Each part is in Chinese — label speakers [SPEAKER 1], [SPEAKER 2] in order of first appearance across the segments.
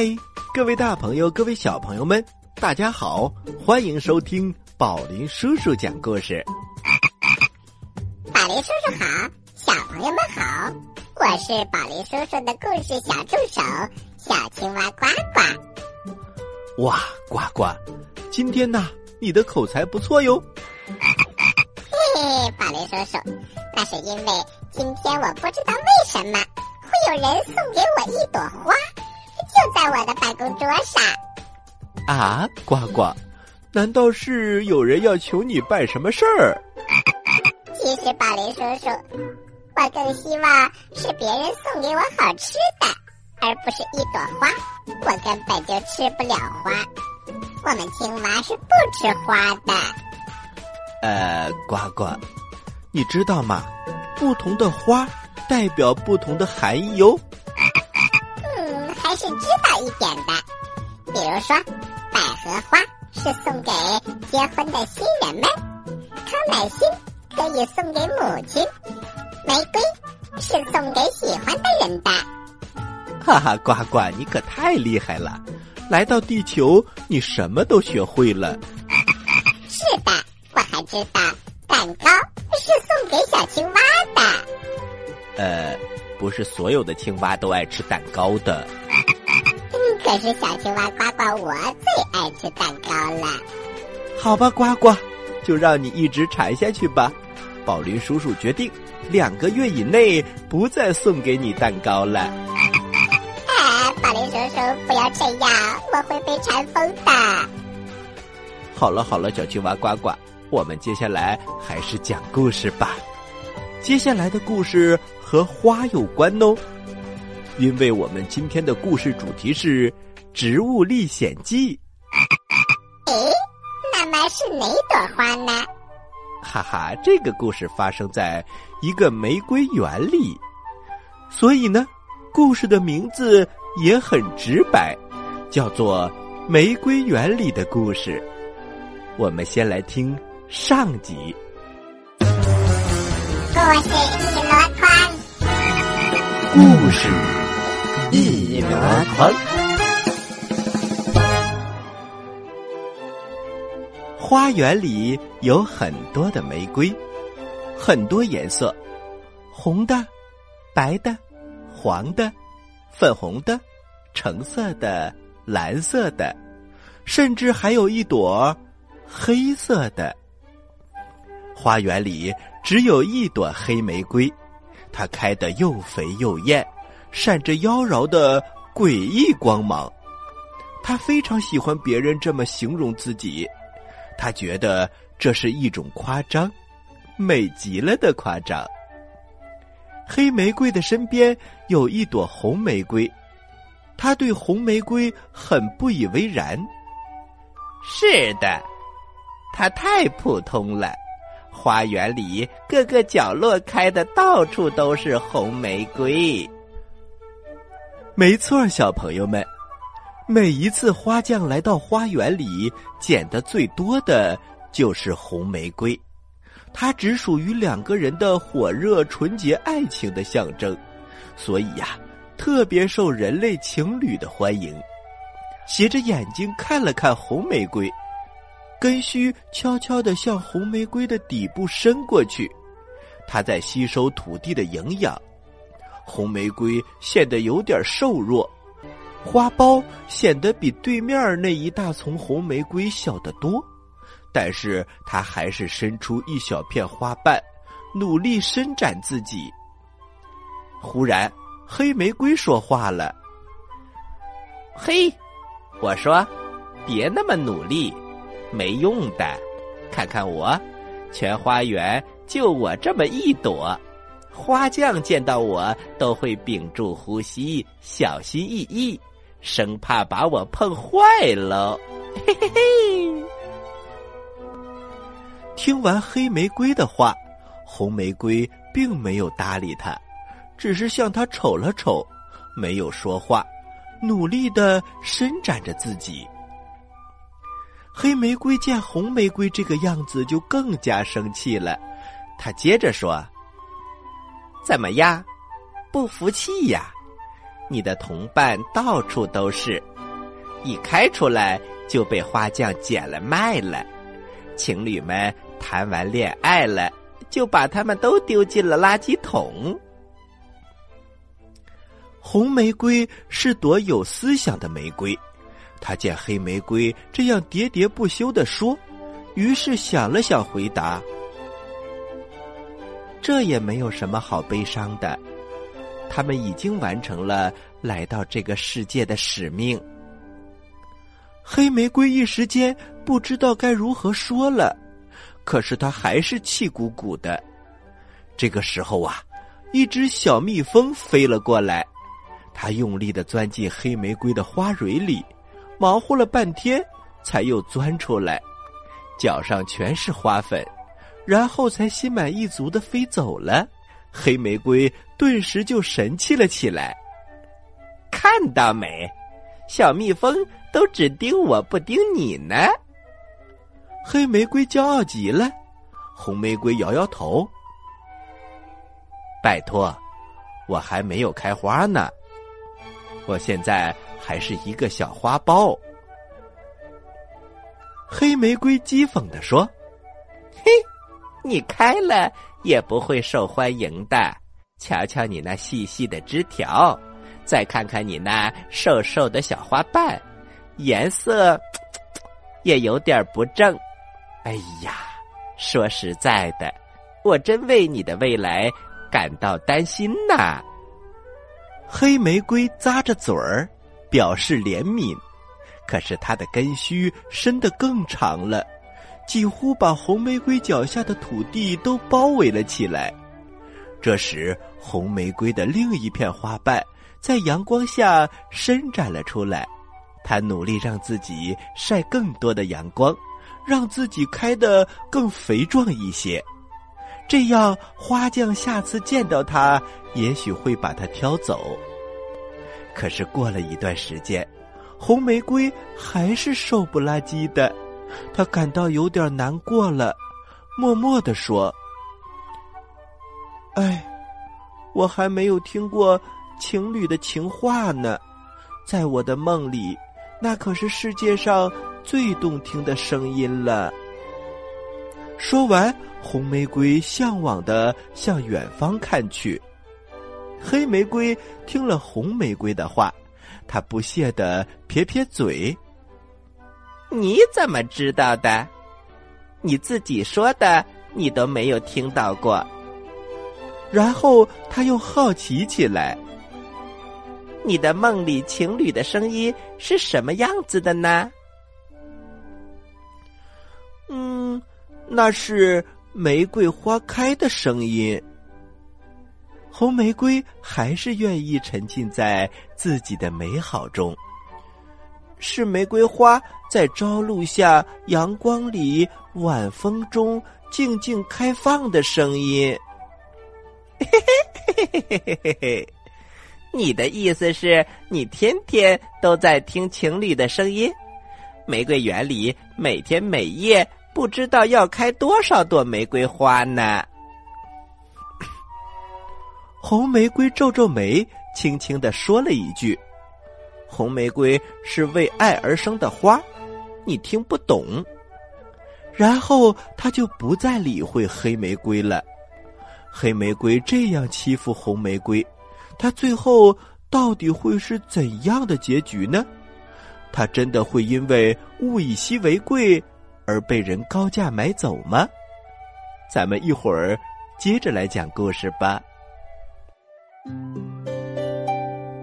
[SPEAKER 1] 嗨，各位大朋友，各位小朋友们，大家好，欢迎收听宝林叔叔讲故事。
[SPEAKER 2] 宝林叔叔好，小朋友们好，我是宝林叔叔的故事小助手小青蛙呱呱。
[SPEAKER 1] 哇，呱呱，今天呢，你的口才不错哟。
[SPEAKER 2] 嘿嘿，宝林叔叔，那是因为今天我不知道为什么会有人送给我一朵花，就在我的办公桌上。
[SPEAKER 1] 啊，呱呱，难道是有人要求你办什么事儿？
[SPEAKER 2] 其实，宝林叔叔，我更希望是别人送给我好吃的，而不是一朵花。我根本就吃不了花，我们青蛙是不吃花的。
[SPEAKER 1] 呃，呱呱，你知道吗？不同的花代表不同的含义哟。
[SPEAKER 2] 是知道一点的。比如说，百合花是送给结婚的新人们，康乃馨可以送给母亲，玫瑰是送给喜欢的人的。
[SPEAKER 1] 哈哈，呱呱，你可太厉害了！来到地球，你什么都学会了。
[SPEAKER 2] 是的，我还知道蛋糕是送给小青蛙的。
[SPEAKER 1] 呃，不是所有的青蛙都爱吃蛋糕的。
[SPEAKER 2] 嗯，可是小青蛙呱呱我最爱吃蛋糕了。
[SPEAKER 1] 好吧，呱呱，就让你一直馋下去吧。宝林叔叔决定，两个月以内不再送给你蛋糕了。
[SPEAKER 2] 啊，宝林叔叔不要这样，我会被馋疯的。
[SPEAKER 1] 好了好了，小青蛙呱呱，我们接下来还是讲故事吧。接下来的故事和花有关哦，因为我们今天的故事主题是《植物历险记》。
[SPEAKER 2] 诶，那么是哪朵花呢？
[SPEAKER 1] 哈哈，这个故事发生在一个玫瑰园里，所以呢，故事的名字也很直白，叫做《玫瑰园里的故事》。我们先来听上集。
[SPEAKER 2] 故事一箩筐，
[SPEAKER 1] 故事一箩筐。花园里有很多的玫瑰，很多颜色，红的、白的、黄的、粉红的、橙色的、蓝色的，甚至还有一朵黑色的。花园里只有一朵黑玫瑰，它开得又肥又艳，闪着妖娆的诡异光芒。他非常喜欢别人这么形容自己。他觉得这是一种夸张，美极了的夸张。黑玫瑰的身边有一朵红玫瑰，他对红玫瑰很不以为然。是的，它太普通了。花园里各个角落开的到处都是红玫瑰。没错，小朋友们。每一次花匠来到花园里，捡的最多的就是红玫瑰，它只属于两个人的火热纯洁爱情的象征，所以呀，特别受人类情侣的欢迎。斜着眼睛看了看红玫瑰，根须悄悄地向红玫瑰的底部伸过去，它在吸收土地的营养。红玫瑰显得有点瘦弱。花苞显得比对面那一大丛红玫瑰小得多，但是它还是伸出一小片花瓣，努力伸展自己。忽然，黑玫瑰说话了：“嘿，我说，别那么努力，没用的。看看我，全花园就我这么一朵，花匠见到我都会屏住呼吸，小心翼翼。”生怕把我碰坏了，嘿嘿嘿！听完黑玫瑰的话，红玫瑰并没有搭理他，只是向他瞅了瞅，没有说话，努力的伸展着自己。黑玫瑰见红玫瑰这个样子，就更加生气了。他接着说：“怎么样，不服气呀？”你的同伴到处都是，一开出来就被花匠捡了卖了。情侣们谈完恋爱了，就把他们都丢进了垃圾桶。红玫瑰是朵有思想的玫瑰，他见黑玫瑰这样喋喋不休的说，于是想了想，回答：“这也没有什么好悲伤的，他们已经完成了来到这个世界的使命。”黑玫瑰一时间不知道该如何说了，可是他还是气鼓鼓的。这个时候啊，一只小蜜蜂飞了过来。它用力的钻进黑玫瑰的花蕊里，忙活了半天，才又钻出来，脚上全是花粉，然后才心满意足的飞走了。黑玫瑰顿时就神气了起来。看到没，小蜜蜂都只盯我不盯你呢。黑玫瑰骄傲极了，红玫瑰摇摇头。拜托，我还没有开花呢。我现在还是一个小花苞。黑玫瑰讥讽的说：“，你开了也不会受欢迎的。瞧瞧你那细细的枝条，再看看你那瘦瘦的小花瓣，颜色也有点不正。哎呀，说实在的，我真为你的未来感到担心呐。”黑玫瑰咂着嘴儿，表示怜悯，可是它的根须伸得更长了，几乎把红玫瑰脚下的土地都包围了起来。这时，红玫瑰的另一片花瓣在阳光下伸展了出来，它努力让自己晒更多的阳光，让自己开得更肥壮一些。这样，花匠下次见到它，也许会把它挑走。可是过了一段时间，红玫瑰还是瘦不拉几的，他感到有点难过了，默默的说：“哎，我还没有听过情侣的情话呢，在我的梦里，那可是世界上最动听的声音了。”说完，红玫瑰向往的向远方看去。黑玫瑰听了红玫瑰的话，他不屑的撇撇嘴：“你怎么知道的？你自己说的，你都没有听到过。”然后他又好奇起来：“你的梦里情侣的声音是什么样子的呢？”嗯。那是玫瑰花开的声音。红玫瑰还是愿意沉浸在自己的美好中。是玫瑰花在朝露下、阳光里、晚风中静静开放的声音。嘿嘿嘿嘿嘿嘿嘿！你的意思是你天天都在听情侣的声音？玫瑰园里每天每夜。不知道要开多少朵玫瑰花呢？红玫瑰皱皱眉，轻轻的说了一句：“红玫瑰是为爱而生的花，你听不懂。”然后他就不再理会黑玫瑰了。黑玫瑰这样欺负红玫瑰，他最后到底会是怎样的结局呢？他真的会因为物以稀为贵？而被人高价买走吗？咱们一会儿接着来讲故事吧。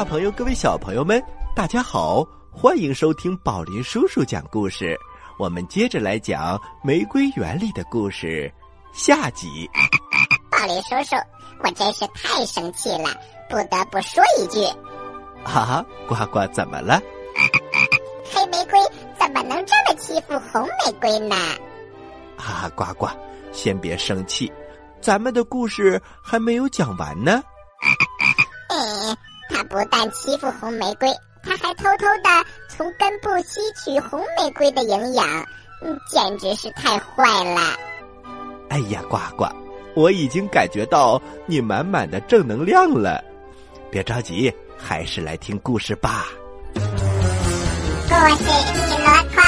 [SPEAKER 1] 大朋友，各位小朋友们，大家好，欢迎收听宝林叔叔讲故事。我们接着来讲《玫瑰园》里的故事下集。
[SPEAKER 2] 宝林叔叔，我真是太生气了，不得不说一句：
[SPEAKER 1] 啊，呱呱，怎么了？
[SPEAKER 2] 黑玫瑰怎么能这么欺负红玫瑰呢？
[SPEAKER 1] 啊，呱呱，先别生气，咱们的故事还没有讲完呢。
[SPEAKER 2] 不但欺负红玫瑰，他还偷偷的从根部吸取红玫瑰的营养，嗯，简直是太坏了。
[SPEAKER 1] 哎呀，呱呱，我已经感觉到你满满的正能量了。别着急，还是来听故事吧。
[SPEAKER 2] 故事一箩筐，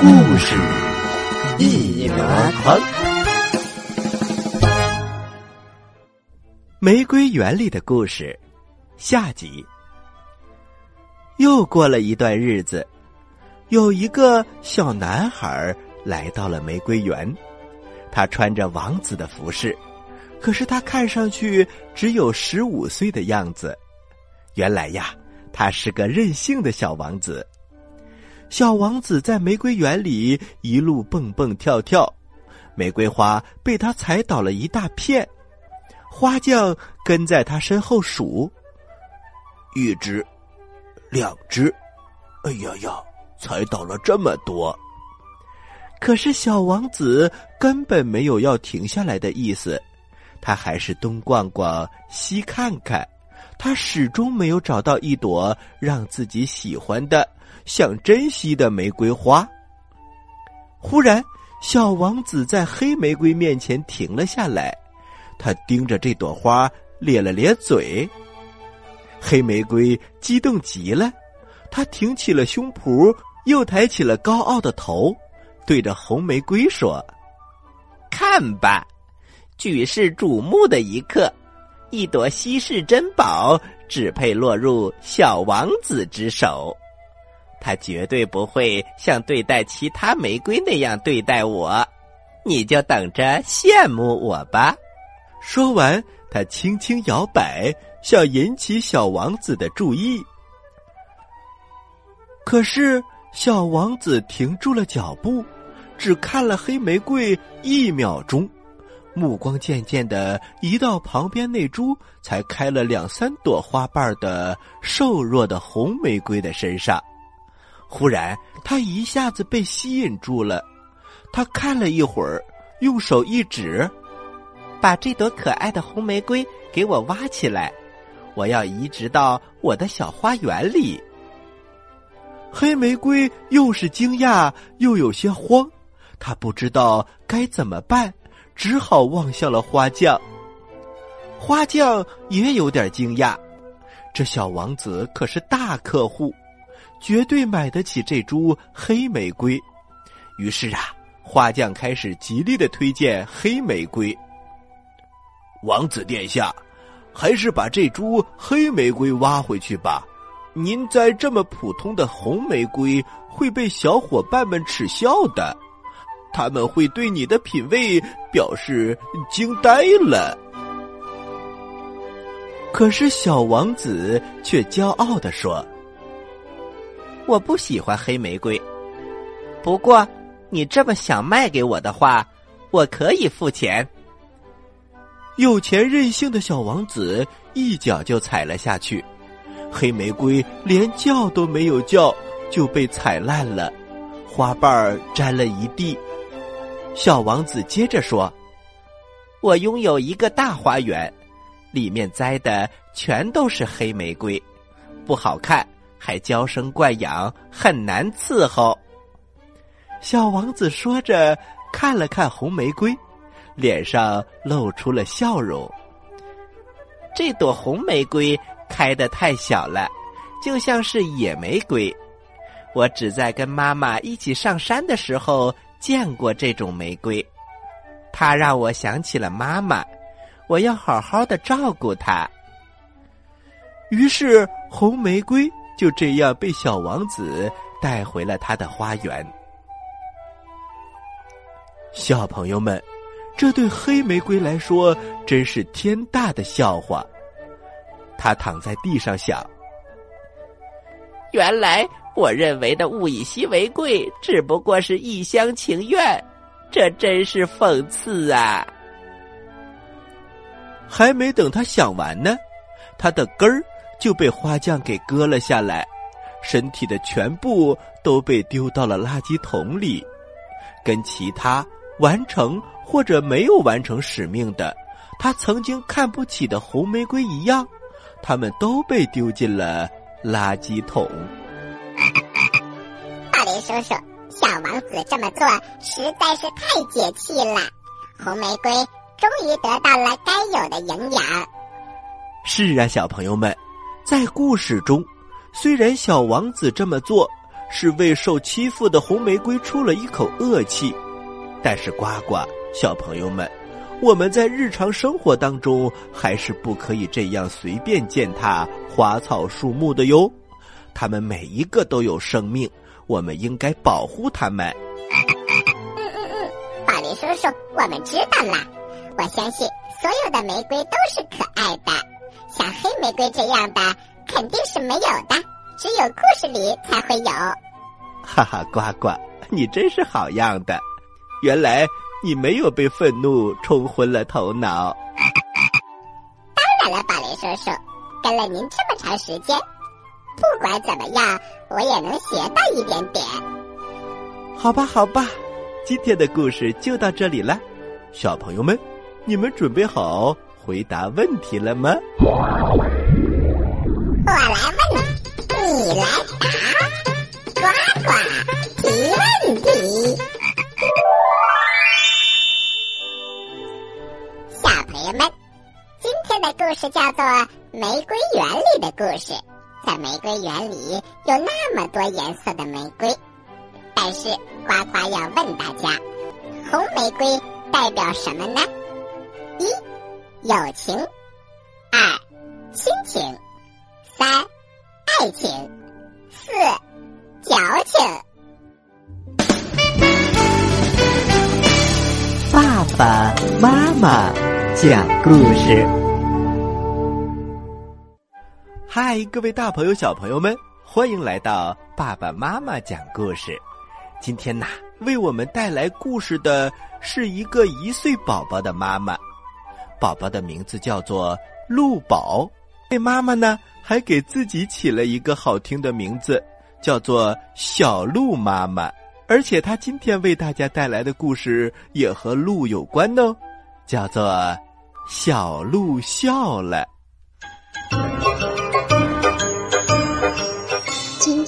[SPEAKER 1] 故事一箩筐。玫瑰园里的故事，下集。又过了一段日子，有一个小男孩来到了玫瑰园，他穿着王子的服饰，可是他看上去只有十五岁的样子。原来呀，他是个任性的小王子。小王子在玫瑰园里一路蹦蹦跳跳，玫瑰花被他踩倒了一大片。花匠跟在他身后数，一只，两只，哎呀呀，才倒了这么多。可是小王子根本没有要停下来的意思，他还是东逛逛西看看，他始终没有找到一朵让自己喜欢的、想珍惜的玫瑰花。忽然，小王子在黑玫瑰面前停了下来。他盯着这朵花，咧了咧嘴。黑玫瑰激动极了，他挺起了胸脯，又抬起了高傲的头，对着红玫瑰说：“看吧，举世瞩目的一刻，一朵稀世珍宝，只配落入小王子之手。他绝对不会像对待其他玫瑰那样对待我，你就等着羡慕我吧。”说完，他轻轻摇摆，想引起小王子的注意。可是，小王子停住了脚步，只看了黑玫瑰一秒钟，目光渐渐的移到旁边那株才开了两三朵花瓣的瘦弱的红玫瑰的身上。忽然，他一下子被吸引住了。他看了一会儿，用手一指。把这朵可爱的红玫瑰给我挖起来，我要移植到我的小花园里。黑玫瑰又是惊讶又有些慌，他不知道该怎么办，只好望向了花匠。花匠也有点惊讶，这小王子可是大客户，绝对买得起这株黑玫瑰。于是啊，花匠开始极力的推荐黑玫瑰。王子殿下，还是把这株黑玫瑰挖回去吧。您栽这么普通的红玫瑰，会被小伙伴们耻笑的。他们会对你的品味表示惊呆了。可是小王子却骄傲的说：“我不喜欢黑玫瑰。不过，你这么想卖给我的话，我可以付钱。”有钱任性的小王子一脚就踩了下去，黑玫瑰连叫都没有叫就被踩烂了，花瓣儿沾了一地。小王子接着说：“我拥有一个大花园，里面栽的全都是黑玫瑰，不好看，还娇生惯养，很难伺候。”小王子说着，看了看红玫瑰。脸上露出了笑容。这朵红玫瑰开的太小了，就像是野玫瑰。我只在跟妈妈一起上山的时候见过这种玫瑰，它让我想起了妈妈。我要好好的照顾它。于是，红玫瑰就这样被小王子带回了他的花园。小朋友们，这对黑玫瑰来说真是天大的笑话。他躺在地上想：
[SPEAKER 3] 原来我认为的物以稀为贵，只不过是一厢情愿，这真是讽刺啊！
[SPEAKER 1] 还没等他想完呢，他的根儿就被花匠给割了下来，身体的全部都被丢到了垃圾桶里，跟其他。完成或者没有完成使命的，他曾经看不起的红玫瑰一样，他们都被丢进了垃圾桶。
[SPEAKER 2] 大林叔叔，小王子这么做实在是太解气了。红玫瑰终于得到了该有的营养。
[SPEAKER 1] 是啊，小朋友们，在故事中，虽然小王子这么做是为受欺负的红玫瑰出了一口恶气。但是，呱呱，小朋友们，我们在日常生活当中还是不可以这样随便践踏花草树木的哟。它们每一个都有生命，我们应该保护它们。
[SPEAKER 2] 嗯嗯嗯，宝林叔叔，我们知道啦。我相信所有的玫瑰都是可爱的，像黑玫瑰这样的肯定是没有的，只有故事里才会有。
[SPEAKER 1] 哈哈，呱呱，你真是好样的。原来你没有被愤怒冲昏了头脑。
[SPEAKER 2] 当然了，宝林叔叔，跟了您这么长时间，不管怎么样，我也能学到一点点。
[SPEAKER 1] 好吧，好吧，今天的故事就到这里了。小朋友们，你们准备好回答问题了吗？
[SPEAKER 2] 我来问，你来是叫做《玫瑰园里的故事》。在玫瑰园里有那么多颜色的玫瑰，但是呱呱要问大家：红玫瑰代表什么呢？一、友情；二、亲情；三、爱情；四、矫情。
[SPEAKER 1] 爸爸妈妈讲故事。嗨，各位大朋友、小朋友们，欢迎来到爸爸妈妈讲故事。今天呐，为我们带来故事的是一个一岁宝宝的妈妈，宝宝的名字叫做鹿宝。这妈妈呢，还给自己起了一个好听的名字，叫做小鹿妈妈。而且她今天为大家带来的故事也和鹿有关哦，叫做《小鹿笑了》。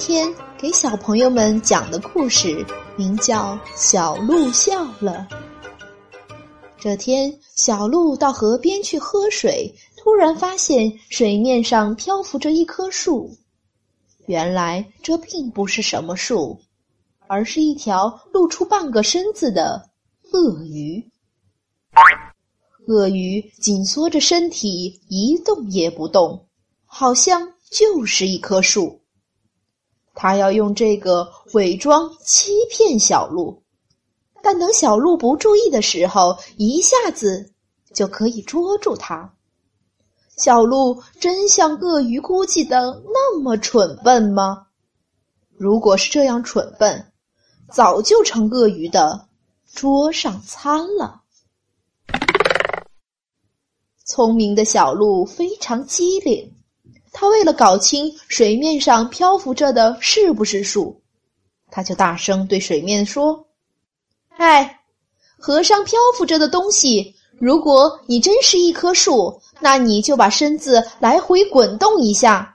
[SPEAKER 4] 天给小朋友们讲的故事名叫《小鹿笑了》。这天，小鹿到河边去喝水，突然发现水面上漂浮着一棵树。原来这并不是什么树，而是一条露出半个身子的鳄鱼。鳄鱼紧缩着身体，一动也不动，好像就是一棵树。他要用这个伪装欺骗小鹿，但等小鹿不注意的时候，一下子就可以捉住它。小鹿真像鳄鱼估计的那么蠢笨吗？如果是这样蠢笨，早就成鳄鱼的桌上餐了。聪明的小鹿非常机灵。他为了搞清水面上漂浮着的是不是树，他就大声对水面说：“哎，河上漂浮着的东西，如果你真是一棵树，那你就把身子来回滚动一下；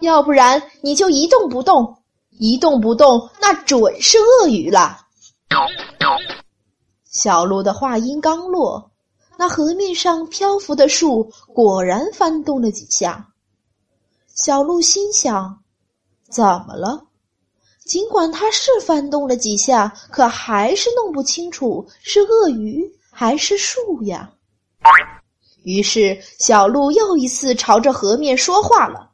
[SPEAKER 4] 要不然你就一动不动。一动不动，那准是鳄鱼了。”小鹿的话音刚落，那河面上漂浮的树果然翻动了几下。小鹿心想：“怎么了？”尽管它是翻动了几下，可还是弄不清楚是鳄鱼还是树呀。于是小鹿又一次朝着河面说话了：“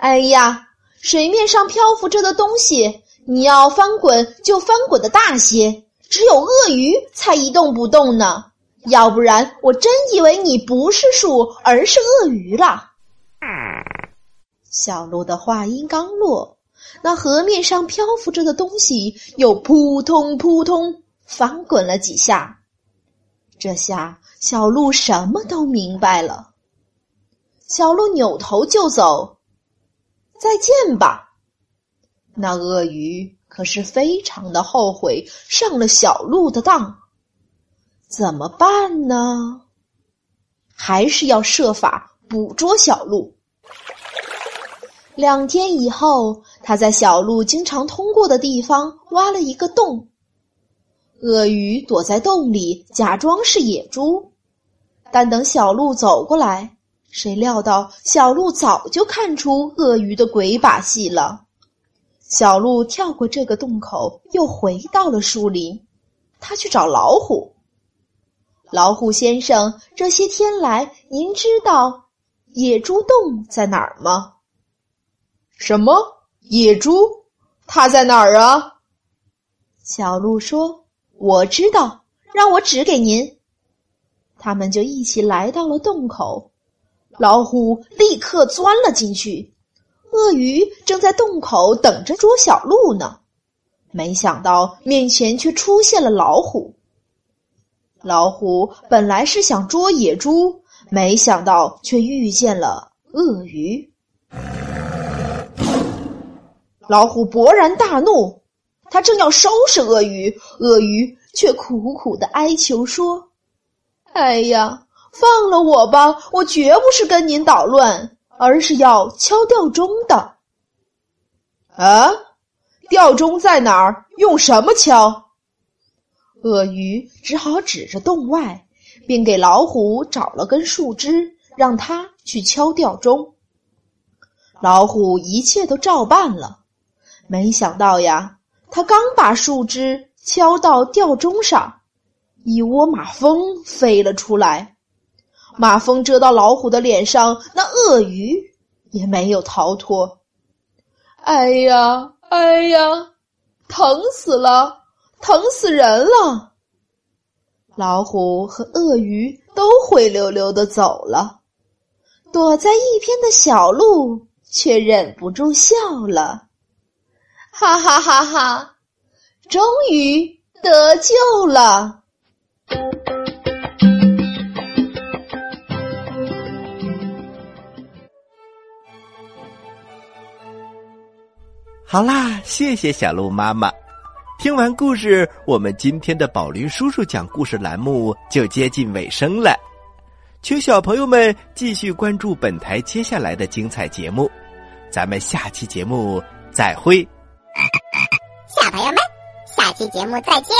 [SPEAKER 4] 哎呀，水面上漂浮着的东西，你要翻滚就翻滚的大些，只有鳄鱼才一动不动呢。要不然，我真以为你不是树，而是鳄鱼了。”小鹿的话音刚落，那河面上漂浮着的东西又扑通扑通翻滚了几下。这下小鹿什么都明白了。小鹿扭头就走，再见吧。那鳄鱼可是非常的后悔上了小鹿的当，怎么办呢？还是要设法捕捉小鹿。两天以后，他在小鹿经常通过的地方挖了一个洞。鳄鱼躲在洞里，假装是野猪。但等小鹿走过来，谁料到小鹿早就看出鳄鱼的鬼把戏了。小鹿跳过这个洞口，又回到了树林。他去找老虎。老虎先生，这些天来，您知道野猪洞在哪儿吗？
[SPEAKER 5] 什么野猪？它在哪儿啊？
[SPEAKER 4] 小鹿说：“我知道，让我指给您。”他们就一起来到了洞口，老虎立刻钻了进去，鳄鱼正在洞口等着捉小鹿呢。没想到面前却出现了老虎。老虎本来是想捉野猪，没想到却遇见了鳄鱼。老虎勃然大怒，他正要收拾鳄鱼，鳄鱼却苦苦的哀求说：“哎呀，放了我吧！我绝不是跟您捣乱，而是要敲吊钟的。”
[SPEAKER 5] 啊，吊钟在哪儿？用什么敲？
[SPEAKER 4] 鳄鱼只好指着洞外，并给老虎找了根树枝，让他去敲吊钟。老虎一切都照办了。没想到呀，他刚把树枝敲到吊钟上，一窝马蜂飞了出来。马蜂蛰到老虎的脸上，那鳄鱼也没有逃脱。哎呀，哎呀，疼死了，疼死人了！老虎和鳄鱼都灰溜溜的走了，躲在一边的小鹿却忍不住笑了。哈哈哈！哈，终于得救了。
[SPEAKER 1] 好啦，谢谢小鹿妈妈。听完故事，我们今天的宝林叔叔讲故事栏目就接近尾声了，请小朋友们继续关注本台接下来的精彩节目。咱们下期节目再会。
[SPEAKER 2] 朋友们，下期节目再见。